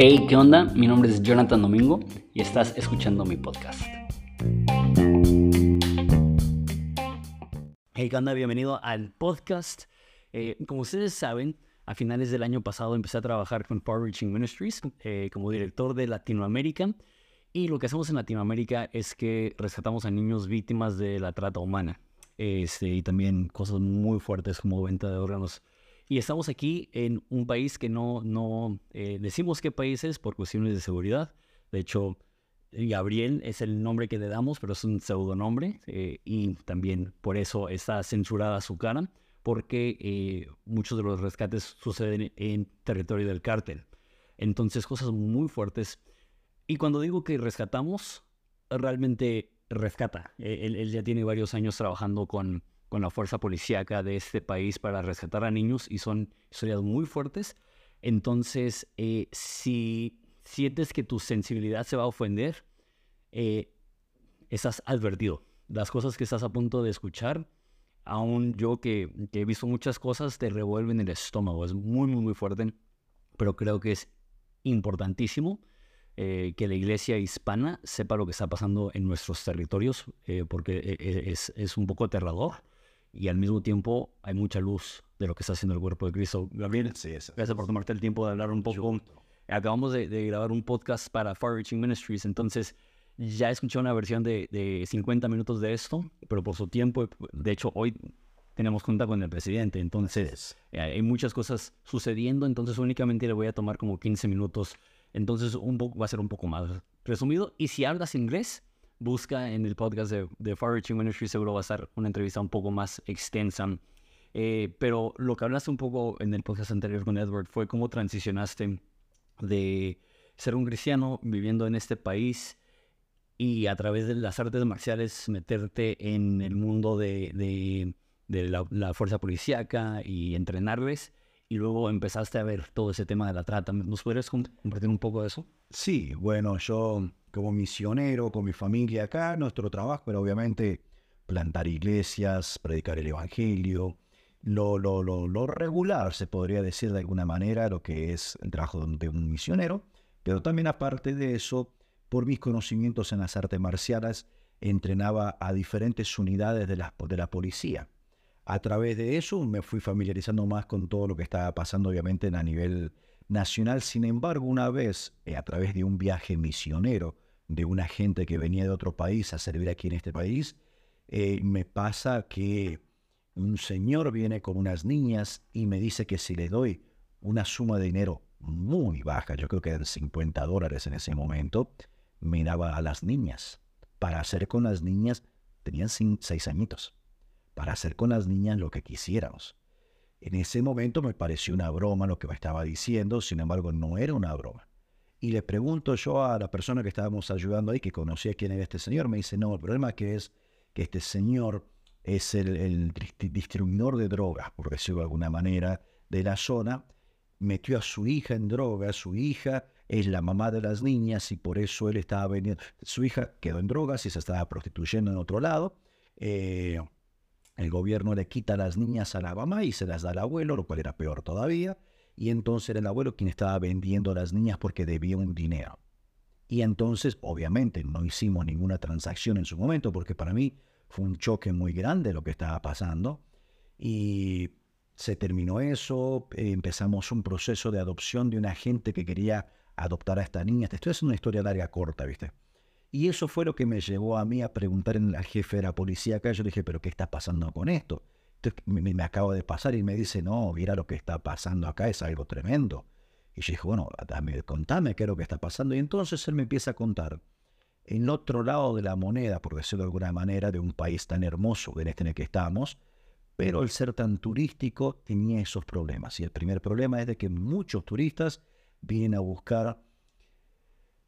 Hey, ¿qué onda? Mi nombre es Jonathan Domingo y estás escuchando mi podcast. Hey, ¿qué onda? Bienvenido al podcast. Eh, como ustedes saben, a finales del año pasado empecé a trabajar con Far Reaching Ministries eh, como director de Latinoamérica. Y lo que hacemos en Latinoamérica es que rescatamos a niños víctimas de la trata humana. Este, y también cosas muy fuertes como venta de órganos y estamos aquí en un país que no, no eh, decimos qué país es por cuestiones de seguridad. De hecho, Gabriel es el nombre que le damos, pero es un pseudonombre. Eh, y también por eso está censurada su cara, porque eh, muchos de los rescates suceden en territorio del cártel. Entonces, cosas muy fuertes. Y cuando digo que rescatamos, realmente rescata. él ya tiene varios años trabajando con con la fuerza policíaca de este país para rescatar a niños y son historias muy fuertes. Entonces, eh, si sientes que tu sensibilidad se va a ofender, eh, estás advertido. Las cosas que estás a punto de escuchar, aún yo que, he visto muchas cosas, te revuelven el estómago. Es muy, muy, muy fuerte, pero creo que es importantísimo eh, que la iglesia hispana sepa lo que está pasando en nuestros territorios, porque es, es, un poco aterrador y al mismo tiempo hay mucha luz de lo que está haciendo el cuerpo de Cristo. Gabriel, sí, gracias por tomarte el tiempo de hablar un poco. Acabamos de, grabar un podcast para Far Reaching Ministries, entonces ya escuché una versión de, de 50 minutos de esto, pero por su tiempo, de hecho hoy tenemos junta con el presidente, entonces eh, hay muchas cosas sucediendo, entonces únicamente le voy a tomar como 15 minutos, entonces un va a ser un poco más resumido. Y si hablas inglés, busca en el podcast de, de Far Reaching Ministry, seguro va a ser una entrevista un poco más extensa. Eh, pero lo que hablaste un poco en el podcast anterior con Edward fue cómo transicionaste de ser un cristiano viviendo en este país y a través de las artes marciales meterte en el mundo de, de, de la, la, fuerza policíaca y entrenarles y luego empezaste a ver todo ese tema de la trata. ¿Nos podrías compartir un poco de eso? Sí, bueno, yo como misionero con mi familia acá, nuestro trabajo era obviamente plantar iglesias, predicar el Evangelio, lo, lo, lo, regular, se podría decir de alguna manera, lo que es el trabajo de un misionero, pero también aparte de eso, por mis conocimientos en las artes marciales, entrenaba a diferentes unidades de la, de la policía. A través de eso me fui familiarizando más con todo lo que estaba pasando, obviamente, a nivel nacional. Sin embargo, una vez, eh, a través de un viaje misionero de una gente que venía de otro país a servir aquí en este país, eh, me pasa que un señor viene con unas niñas y me dice que si le doy una suma de dinero muy baja, yo creo que eran 50 dólares en ese momento, me daba a las niñas. Para hacer con las niñas, tenían seis añitos, para hacer con las niñas lo que quisiéramos. En ese momento me pareció una broma lo que me estaba diciendo, sin embargo no era una broma. Y le pregunto yo a la persona que estábamos ayudando ahí, que conocía quién era este señor, me dice, no, el problema que es que este señor es el, distribuidor de drogas, por decirlo de alguna manera, de la zona, metió a su hija en drogas, su hija es la mamá de las niñas y por eso él estaba vendiendo, su hija quedó en drogas y se estaba prostituyendo en otro lado. Eh, el gobierno le quita las niñas a la mamá y se las da al abuelo, lo cual era peor todavía. Y entonces era el abuelo quien estaba vendiendo a las niñas porque debía un dinero. Y entonces, obviamente, no hicimos ninguna transacción en su momento porque para mí fue un choque muy grande lo que estaba pasando. Y se terminó eso, empezamos un proceso de adopción de una gente que quería adoptar a esta niña. Esto es una historia larga corta, ¿viste? Y eso fue lo que me llevó a mí a preguntar al jefe de la policía acá. Yo le dije, ¿pero qué está pasando con esto? Me, acabo de pasar y me dice, no, mira lo que está pasando acá, es algo tremendo. Y yo dije, bueno, contame qué es lo que está pasando. Y entonces él me empieza a contar, en otro lado de la moneda, por decirlo de alguna manera, de un país tan hermoso en este en el que estamos, pero el ser tan turístico tenía esos problemas. Y el primer problema es de que muchos turistas vienen a buscar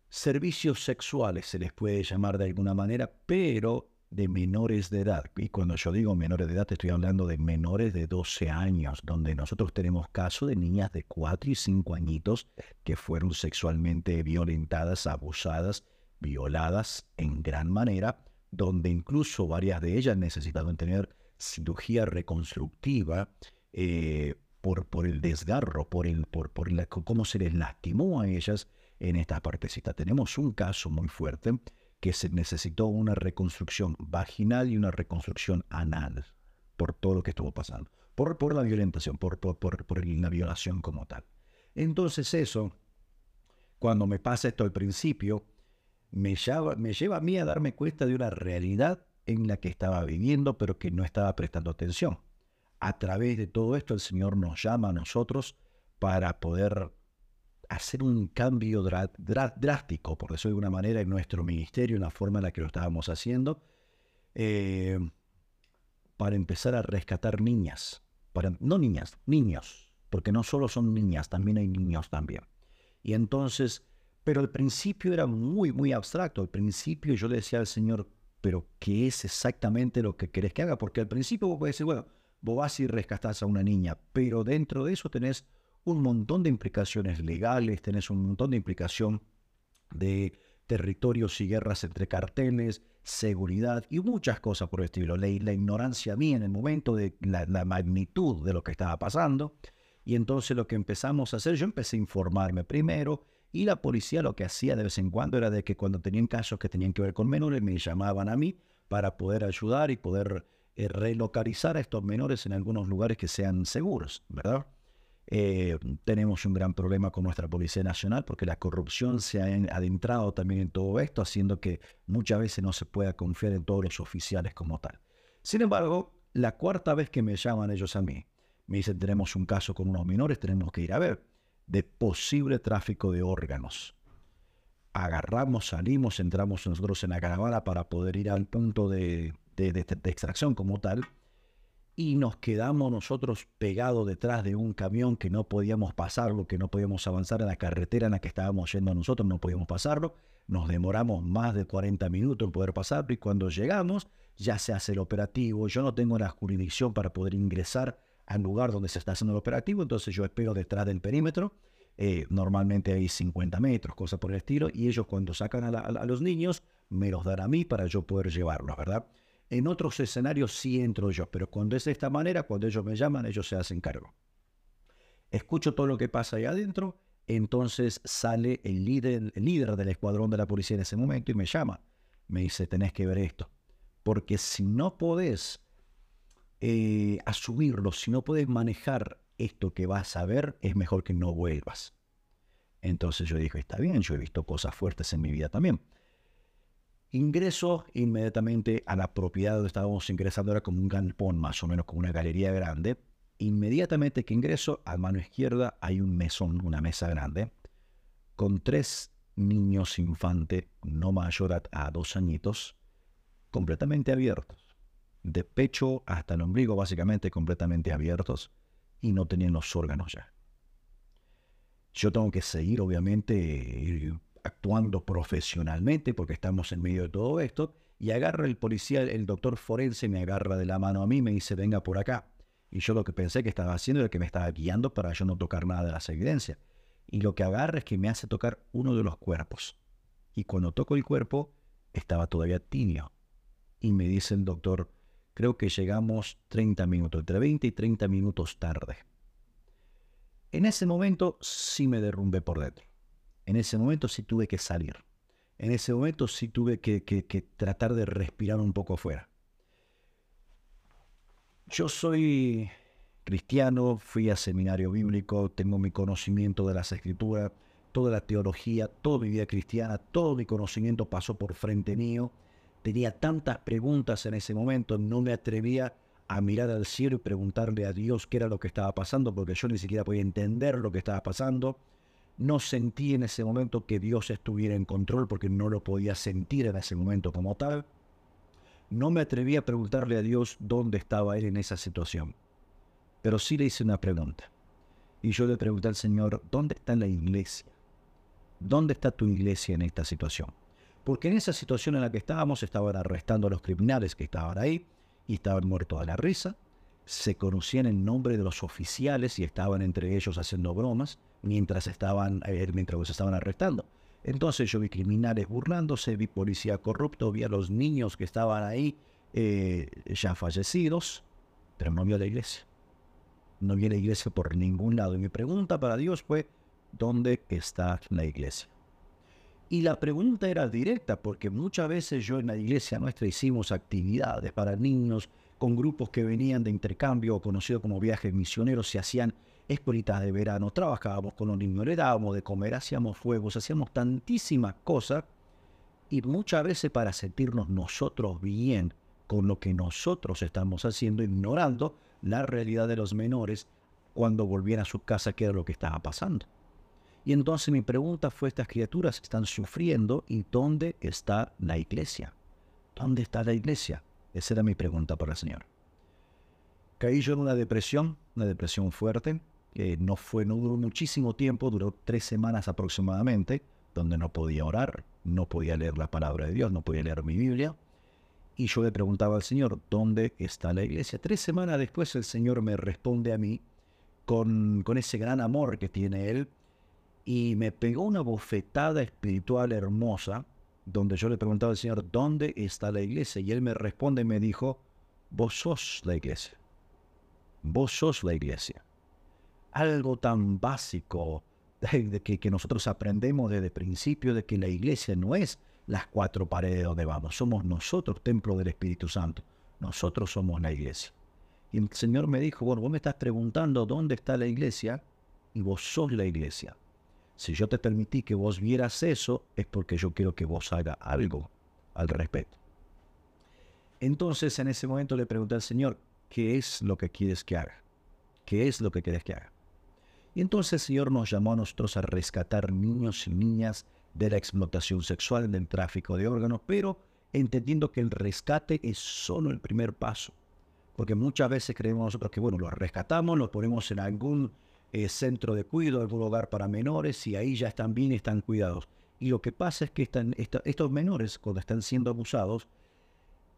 servicios sexuales, se les puede llamar de alguna manera, pero de menores de edad. Y cuando yo digo menores de edad, estoy hablando de menores de 12 años, donde nosotros tenemos casos de niñas de 4 y 5 añitos que fueron sexualmente violentadas, abusadas, violadas en gran manera, donde incluso varias de ellas necesitaban tener cirugía reconstructiva, eh, por, por el desgarro, por, el, por, por la, cómo se les lastimó a ellas en esta partecita. Tenemos un caso muy fuerte que se necesitó una reconstrucción vaginal y una reconstrucción anal por todo lo que estuvo pasando, por, por la violentación, por, por, por, la violación como tal. Entonces eso, cuando me pasa esto al principio, me lleva, me lleva a mí a darme cuenta de una realidad en la que estaba viviendo, pero que no estaba prestando atención. A través de todo esto, el Señor nos llama a nosotros para poder hacer un cambio drástico, por decirlo de alguna manera, en nuestro ministerio, en la forma en la que lo estábamos haciendo, eh, para empezar a rescatar niñas. Para, no niñas, niños, porque no solo son niñas, también hay niños también. Y entonces, pero el principio era muy, muy abstracto. Al principio yo le decía al Señor, pero ¿qué es exactamente lo que querés que haga? Porque al principio vos podés decir, bueno, vos vas y rescatás a una niña, pero dentro de eso tenés un montón de implicaciones legales, tenés un montón de implicación de territorios y guerras entre carteles, seguridad y muchas cosas por el estilo. La, la ignorancia mía en el momento de la, magnitud de lo que estaba pasando. Y entonces lo que empezamos a hacer, yo empecé a informarme primero y la policía lo que hacía de vez en cuando era de que cuando tenían casos que tenían que ver con menores, me llamaban a mí para poder ayudar y poder eh, relocalizar a estos menores en algunos lugares que sean seguros, ¿verdad? Eh, tenemos un gran problema con nuestra Policía Nacional porque la corrupción se ha adentrado también en todo esto, haciendo que muchas veces no se pueda confiar en todos los oficiales como tal. Sin embargo, la cuarta vez que me llaman ellos a mí, me dicen tenemos un caso con unos menores, tenemos que ir a ver, de posible tráfico de órganos. Agarramos, salimos, entramos nosotros en la caravana para poder ir al punto de extracción como tal y nos quedamos nosotros pegados detrás de un camión que no podíamos pasarlo, que no podíamos avanzar en la carretera en la que estábamos yendo nosotros, no podíamos pasarlo. Nos demoramos más de 40 minutos en poder pasarlo y cuando llegamos ya se hace el operativo. Yo no tengo la jurisdicción para poder ingresar al lugar donde se está haciendo el operativo, entonces yo espero detrás del perímetro. Eh, normalmente hay 50 metros, cosas por el estilo, y ellos cuando sacan a, a los niños me los dan a mí para yo poder llevarlos, ¿verdad? En otros escenarios sí entro yo, pero cuando es de esta manera, cuando ellos me llaman, ellos se hacen cargo. Escucho todo lo que pasa ahí adentro, entonces sale el líder, el líder del escuadrón de la policía en ese momento y me llama. Me dice, tenés que ver esto. Porque si no podés eh, asumirlo, si no podés manejar esto que vas a ver, es mejor que no vuelvas. Entonces yo dije, está bien, yo he visto cosas fuertes en mi vida también. Ingreso inmediatamente a la propiedad donde estábamos ingresando, era como un galpón, más o menos como una galería grande. Inmediatamente que ingreso, a mano izquierda hay un mesón, una mesa grande, con tres niños infantes, no mayor a, dos añitos, completamente abiertos. De pecho hasta el ombligo, básicamente completamente abiertos, y no tenían los órganos ya. Yo tengo que seguir, obviamente, actuando profesionalmente porque estamos en medio de todo esto, y agarra el policía, el doctor forense me agarra de la mano a mí me dice, venga por acá. Y yo lo que pensé que estaba haciendo era que me estaba guiando para yo no tocar nada de las evidencias. Y lo que agarra es que me hace tocar uno de los cuerpos. Y cuando toco el cuerpo, estaba todavía tibio. Y me dice el doctor, creo que llegamos 30 minutos, entre 20 y 30 minutos tarde. En ese momento sí me derrumbé por dentro. En ese momento sí tuve que salir. En ese momento sí tuve que, tratar de respirar un poco afuera. Yo soy cristiano, fui a seminario bíblico, tengo mi conocimiento de las escrituras, toda la teología, toda mi vida cristiana, todo mi conocimiento pasó por frente mío. Tenía tantas preguntas en ese momento, no me atrevía a mirar al cielo y preguntarle a Dios qué era lo que estaba pasando, porque yo ni siquiera podía entender lo que estaba pasando. No sentí en ese momento que Dios estuviera en control porque no lo podía sentir en ese momento como tal. No me atreví a preguntarle a Dios dónde estaba Él en esa situación. Pero sí le hice una pregunta. Y yo le pregunté al Señor, ¿dónde está la iglesia? ¿Dónde está tu iglesia en esta situación? Porque en esa situación en la que estábamos estaban arrestando a los criminales que estaban ahí y estaban muertos a la risa. Se conocían el nombre de los oficiales y estaban entre ellos haciendo bromas mientras estaban, eh, mientras los estaban arrestando. Entonces yo vi criminales burlándose, vi policía corrupto, vi a los niños que estaban ahí eh, ya fallecidos, pero no vi a la iglesia. no vi la iglesia por ningún lado. Y mi pregunta para Dios fue, ¿dónde está la iglesia? Y la pregunta era directa, porque muchas veces yo en la iglesia nuestra hicimos actividades para niños con grupos que venían de intercambio, conocido como viajes misioneros, se hacían escuelitas de verano, trabajábamos con los niños, le dábamos de comer, hacíamos fuegos, hacíamos tantísimas cosas, y muchas veces para sentirnos nosotros bien con lo que nosotros estamos haciendo, ignorando la realidad de los menores cuando volvían a su casa, qué era lo que estaba pasando. Y entonces mi pregunta fue, estas criaturas están sufriendo y ¿dónde está la iglesia? ¿Dónde está la iglesia? Esa era mi pregunta para el Señor. Caí yo en una depresión, una depresión fuerte, no fue, no duró muchísimo tiempo, duró tres semanas aproximadamente, donde no podía orar, no podía leer la palabra de Dios, no podía leer mi Biblia. Y yo le preguntaba al Señor, ¿dónde está la iglesia? Tres semanas después el Señor me responde a mí con, con ese gran amor que tiene Él y me pegó una bofetada espiritual hermosa, donde yo le preguntaba al Señor, ¿dónde está la iglesia? Y Él me responde y me dijo, vos sos la iglesia. Vos sos la iglesia. Algo tan básico de, que, nosotros aprendemos desde el principio de que la iglesia no es las cuatro paredes donde vamos. Somos nosotros, templo del Espíritu Santo. Nosotros somos la iglesia. Y el Señor me dijo, bueno, vos me estás preguntando dónde está la iglesia y vos sos la iglesia. Si yo te permití que vos vieras eso, es porque yo quiero que vos haga algo al respecto. Entonces en ese momento le pregunté al Señor, ¿qué es lo que quieres que haga? ¿Qué es lo que quieres que haga? Y entonces el Señor nos llamó a nosotros a rescatar niños y niñas de la explotación sexual, del tráfico de órganos, pero entendiendo que el rescate es solo el primer paso. Porque muchas veces creemos nosotros que, bueno, los rescatamos, los ponemos en algún eh, centro de cuidado, algún hogar para menores, y ahí ya están bien, están cuidados. Y lo que pasa es que están, estos menores, cuando están siendo abusados,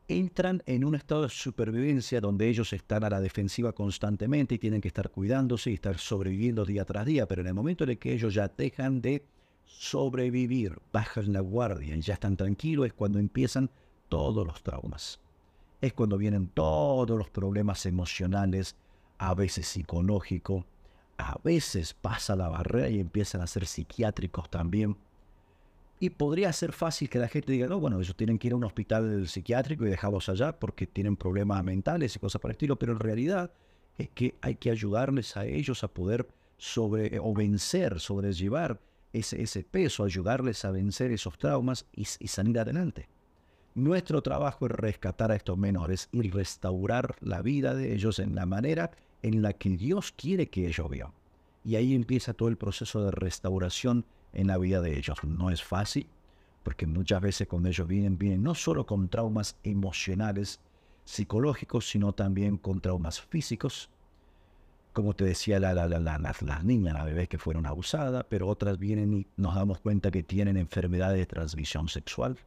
entran en un estado de supervivencia donde ellos están a la defensiva constantemente y tienen que estar cuidándose y estar sobreviviendo día tras día, pero en el momento en que ellos ya dejan de sobrevivir, bajan la guardia y ya están tranquilos, es cuando empiezan todos los traumas. Es cuando vienen todos los problemas emocionales, a veces psicológicos, a veces pasa la barrera y empiezan a ser psiquiátricos también. Y podría ser fácil que la gente diga, no, bueno, ellos tienen que ir a un hospital psiquiátrico y dejarlos allá porque tienen problemas mentales y cosas por el estilo, pero en realidad es que hay que ayudarles a ellos a poder sobre o vencer, sobrellevar ese, ese peso, ayudarles a vencer esos traumas y, y salir adelante. Nuestro trabajo es rescatar a estos menores y restaurar la vida de ellos en la manera en la que Dios quiere que ellos vivan. Y ahí empieza todo el proceso de restauración en la vida de ellos. No es fácil, porque muchas veces cuando ellos vienen, vienen no solo con traumas emocionales, psicológicos, sino también con traumas físicos. Como te decía, la, la, la, las niñas, las bebés que fueron abusadas, pero otras vienen y nos damos cuenta que tienen enfermedades de transmisión sexual.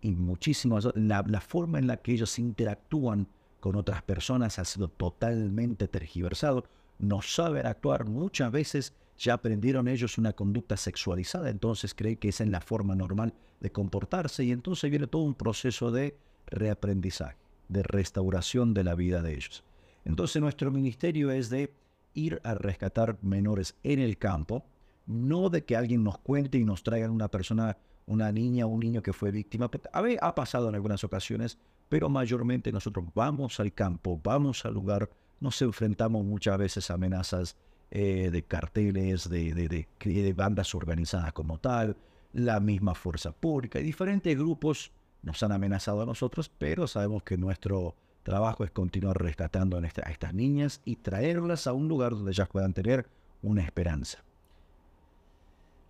Y muchísimas, la forma en la que ellos interactúan con otras personas ha sido totalmente tergiversado. No saben actuar muchas veces, ya aprendieron ellos una conducta sexualizada, entonces creen que esa es la forma normal de comportarse y entonces viene todo un proceso de reaprendizaje, de restauración de la vida de ellos. Entonces nuestro ministerio es de ir a rescatar menores en el campo, no de que alguien nos cuente y nos traigan una persona, una niña o un niño que fue víctima. A ha pasado en algunas ocasiones, pero mayormente nosotros vamos al campo, vamos al lugar, nos enfrentamos muchas veces a amenazas eh, de carteles, de, de, bandas organizadas como tal, la misma fuerza pública y diferentes grupos nos han amenazado a nosotros, pero sabemos que nuestro trabajo es continuar rescatando a, a estas niñas y traerlas a un lugar donde ellas puedan tener una esperanza.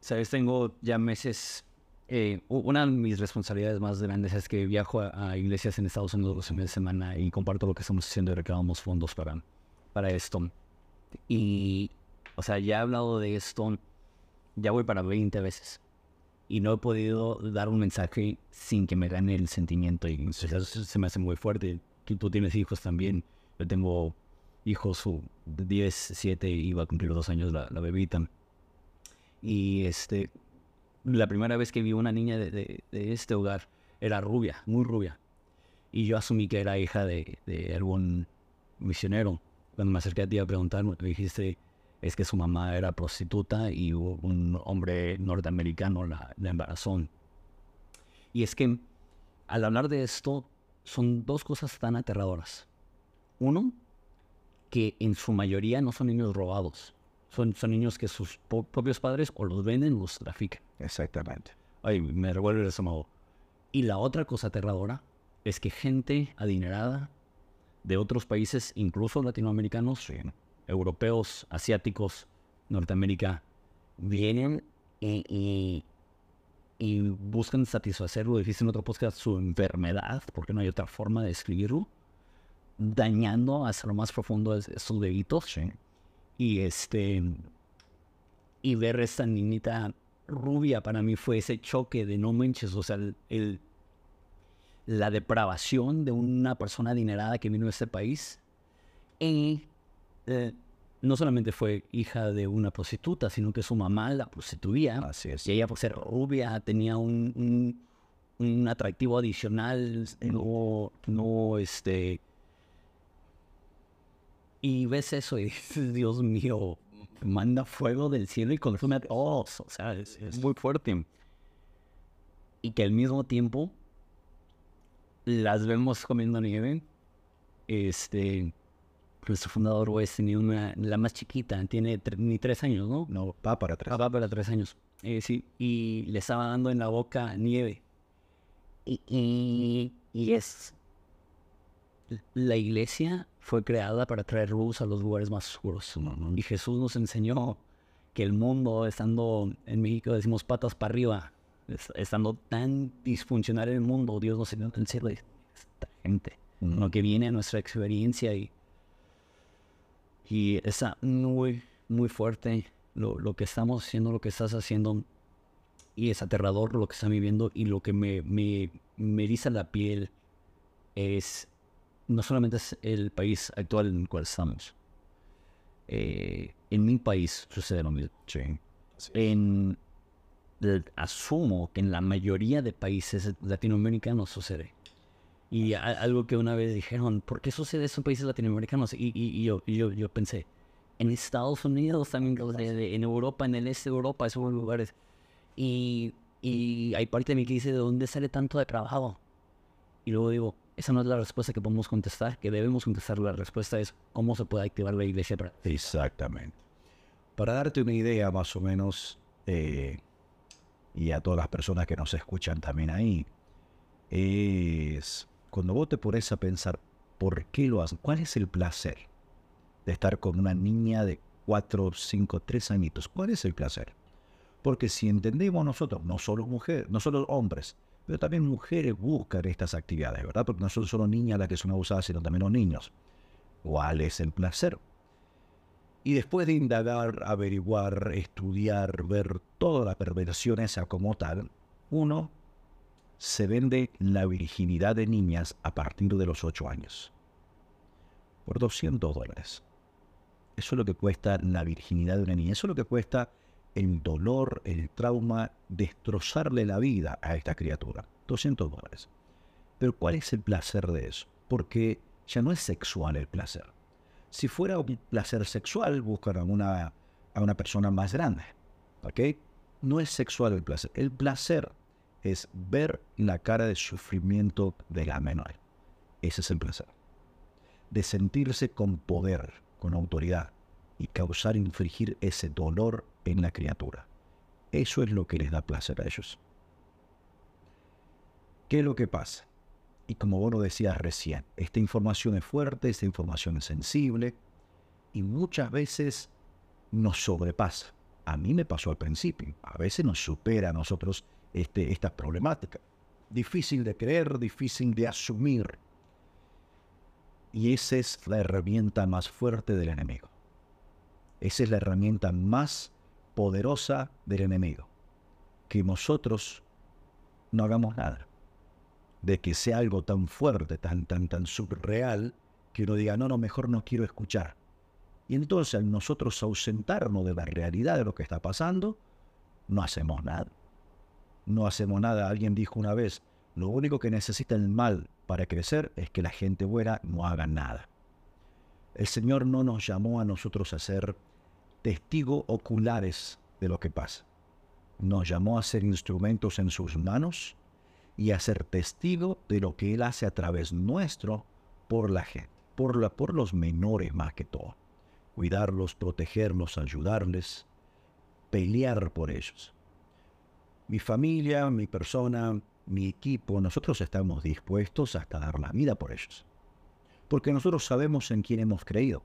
Sabes, tengo ya meses eh, una de mis responsabilidades más grandes es que viajo a, iglesias en Estados Unidos los fines de semana y comparto lo que estamos haciendo y recaudamos fondos para, para esto. Y, o sea, ya he hablado de esto, ya voy para 20 veces. Y no he podido dar un mensaje sin que me gane el sentimiento. Y se me hace muy fuerte. Tú tienes hijos también. Yo tengo hijos, 10, 7, iba a cumplir dos años la, la bebita. Y este, la primera vez que vi una niña de, este hogar era rubia, muy rubia. Y yo asumí que era hija de, algún misionero. Cuando me acerqué a ti a preguntar, me dijiste, es que su mamá era prostituta y un hombre norteamericano la, la embarazó. Y es que al hablar de esto, son dos cosas tan aterradoras. Uno, que en su mayoría no son niños robados. Son, son niños que sus propios padres o los venden o los trafican. Exactamente. Ay, me revuelve el estómago. Y la otra cosa aterradora es que gente adinerada de otros países, incluso latinoamericanos, europeos, asiáticos, Norteamérica, vienen y, y, buscan satisfacer, lo dijiste en otro podcast, su enfermedad, porque no hay otra forma de describirlo, dañando hasta lo más profundo de sus deditos. Y este y ver esta niñita rubia para mí fue ese choque de no manches, o sea, el la depravación de una persona adinerada que vino a este país. Y eh, no solamente fue hija de una prostituta, sino que su mamá la prostituía. Así es. Y ella, por ser rubia, tenía un, un, atractivo adicional. No, no, este. Y ves eso y dices, Dios mío, manda fuego del cielo y consume a todos. O sea, es, es muy fuerte. Y que al mismo tiempo las vemos comiendo nieve. Este, nuestro fundador Wes tenía una, la más chiquita, tiene ni tres años, ¿no? No, va para tres. Va para tres años. Eh, sí, y le estaba dando en la boca nieve. Y, y, es. La iglesia fue creada para traer luz a los lugares más oscuros. Y Jesús nos enseñó que el mundo, estando en México, decimos patas para arriba, estando tan disfuncional en el mundo, Dios nos enseñó en cielo esta gente, lo que viene a nuestra experiencia y, y está muy, muy fuerte lo, lo, que estamos haciendo, lo que estás haciendo y es aterrador lo que están viviendo y lo que me, me, me eriza la piel es no solamente es el país actual en el cual estamos. Eh, en mi país sucede lo mismo. En asumo que en la mayoría de países latinoamericanos sucede. Y algo que una vez dijeron, ¿por qué sucede eso en países latinoamericanos? Y, y, yo, yo, yo, pensé, en Estados Unidos también, en Europa, en el este de Europa, esos lugares. Y, y hay parte de mí que dice, ¿de dónde sale tanto de trabajo? Y luego digo, esa no es la respuesta que podemos contestar, que debemos contestar. La respuesta es cómo se puede activar la iglesia. Exactamente. Para darte una idea más o menos, eh, y a todas las personas que nos escuchan también ahí, es cuando vos te pones a pensar, ¿por qué lo haces? ¿Cuál es el placer de estar con una niña de 4, 5, 3 añitos? ¿Cuál es el placer? Porque si entendemos nosotros, no solo mujeres, no solo hombres, pero también mujeres buscan estas actividades, ¿verdad? Porque no son solo niñas las que son abusadas, sino también los niños. ¿Cuál es el placer? Y después de indagar, averiguar, estudiar, ver toda la perversión esa como tal, uno se vende la virginidad de niñas a partir de los 8 años. Por 200 dólares. Eso es lo que cuesta la virginidad de una niña. Eso es lo que cuesta el dolor, el trauma, destrozarle la vida a esta criatura. 200 dólares. Pero ¿cuál es el placer de eso? Porque ya no es sexual el placer si fuera un placer sexual, buscan a una, a una persona más grande. ¿Ok? No es sexual el placer. El placer es ver la cara de sufrimiento de la menor. Ese es el placer. De sentirse con poder, con autoridad y causar, infligir ese dolor en la criatura. Eso es lo que les da placer a ellos. ¿Qué es lo que pasa? Y como vos lo decías recién, esta información es fuerte, esta información es sensible y muchas veces nos sobrepasa. A mí me pasó al principio, a veces nos supera a nosotros este, esta problemática. Difícil de creer, difícil de asumir. Y esa es la herramienta más fuerte del enemigo. Esa es la herramienta más poderosa del enemigo. Que nosotros no hagamos nada de que sea algo tan fuerte, tan, tan, tan surreal, que uno diga, no, no, mejor no quiero escuchar. Y entonces al nosotros ausentarnos de la realidad de lo que está pasando, no hacemos nada. No hacemos nada. Alguien dijo una vez, lo único que necesita el mal para crecer es que la gente buena no haga nada. El Señor no nos llamó a nosotros a ser testigos oculares de lo que pasa. Nos llamó a ser instrumentos en sus manos y a ser testigo de lo que Él hace a través nuestro por la gente, por, la, por los menores más que todo. Cuidarlos, protegerlos, ayudarles, pelear por ellos. Mi familia, mi persona, mi equipo, nosotros estamos dispuestos hasta dar la vida por ellos. Porque nosotros sabemos en quién hemos creído.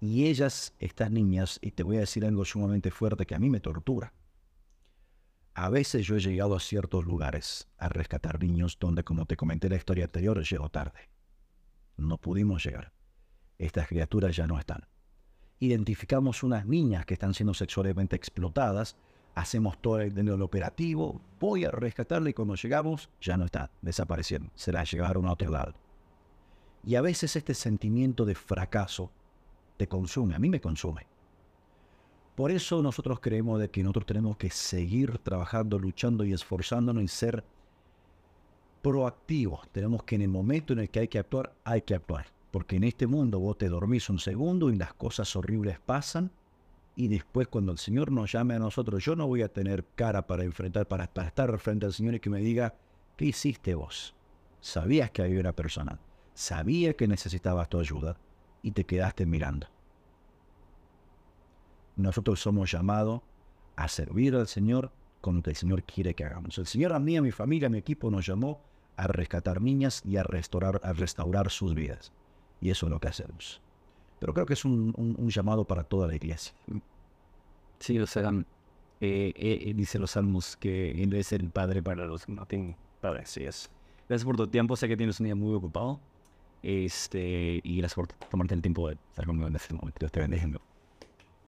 Y ellas, estas niñas, y te voy a decir algo sumamente fuerte que a mí me tortura. A veces yo he llegado a ciertos lugares a rescatar niños donde, como te comenté en la historia anterior, llego tarde. No pudimos llegar. Estas criaturas ya no están. Identificamos unas niñas que están siendo sexualmente explotadas hacemos todo el, operativo, voy a rescatarla y cuando llegamos ya no está, desapareciendo, se la llevaron a otro lado. Y a veces este sentimiento de fracaso te consume, a mí me consume. Por eso nosotros creemos de que nosotros tenemos que seguir trabajando, luchando y esforzándonos y ser proactivos. Tenemos que en el momento en el que hay que actuar, hay que actuar. Porque en este mundo vos te dormís un segundo y las cosas horribles pasan y después cuando el Señor nos llame a nosotros, yo no voy a tener cara para enfrentar, para, estar frente al Señor y que me diga, ¿qué hiciste vos? Sabías que había una persona, sabía que necesitabas tu ayuda y te quedaste mirando. Nosotros somos llamados a servir al Señor con lo que el Señor quiere que hagamos. El Señor a mí, a mi familia, a mi equipo nos llamó a rescatar niñas y a restaurar, a restaurar sus vidas. Y eso es lo que hacemos. Pero creo que es un, llamado para toda la iglesia. Sí, o sea, eh, eh, dice los salmos que Él es el Padre para los que no tienen Padre. Sí, es. Gracias por tu tiempo, sé que tienes un día muy ocupado. Este, y gracias por tomarte el tiempo de estar conmigo en este momento. Dios te bendiga.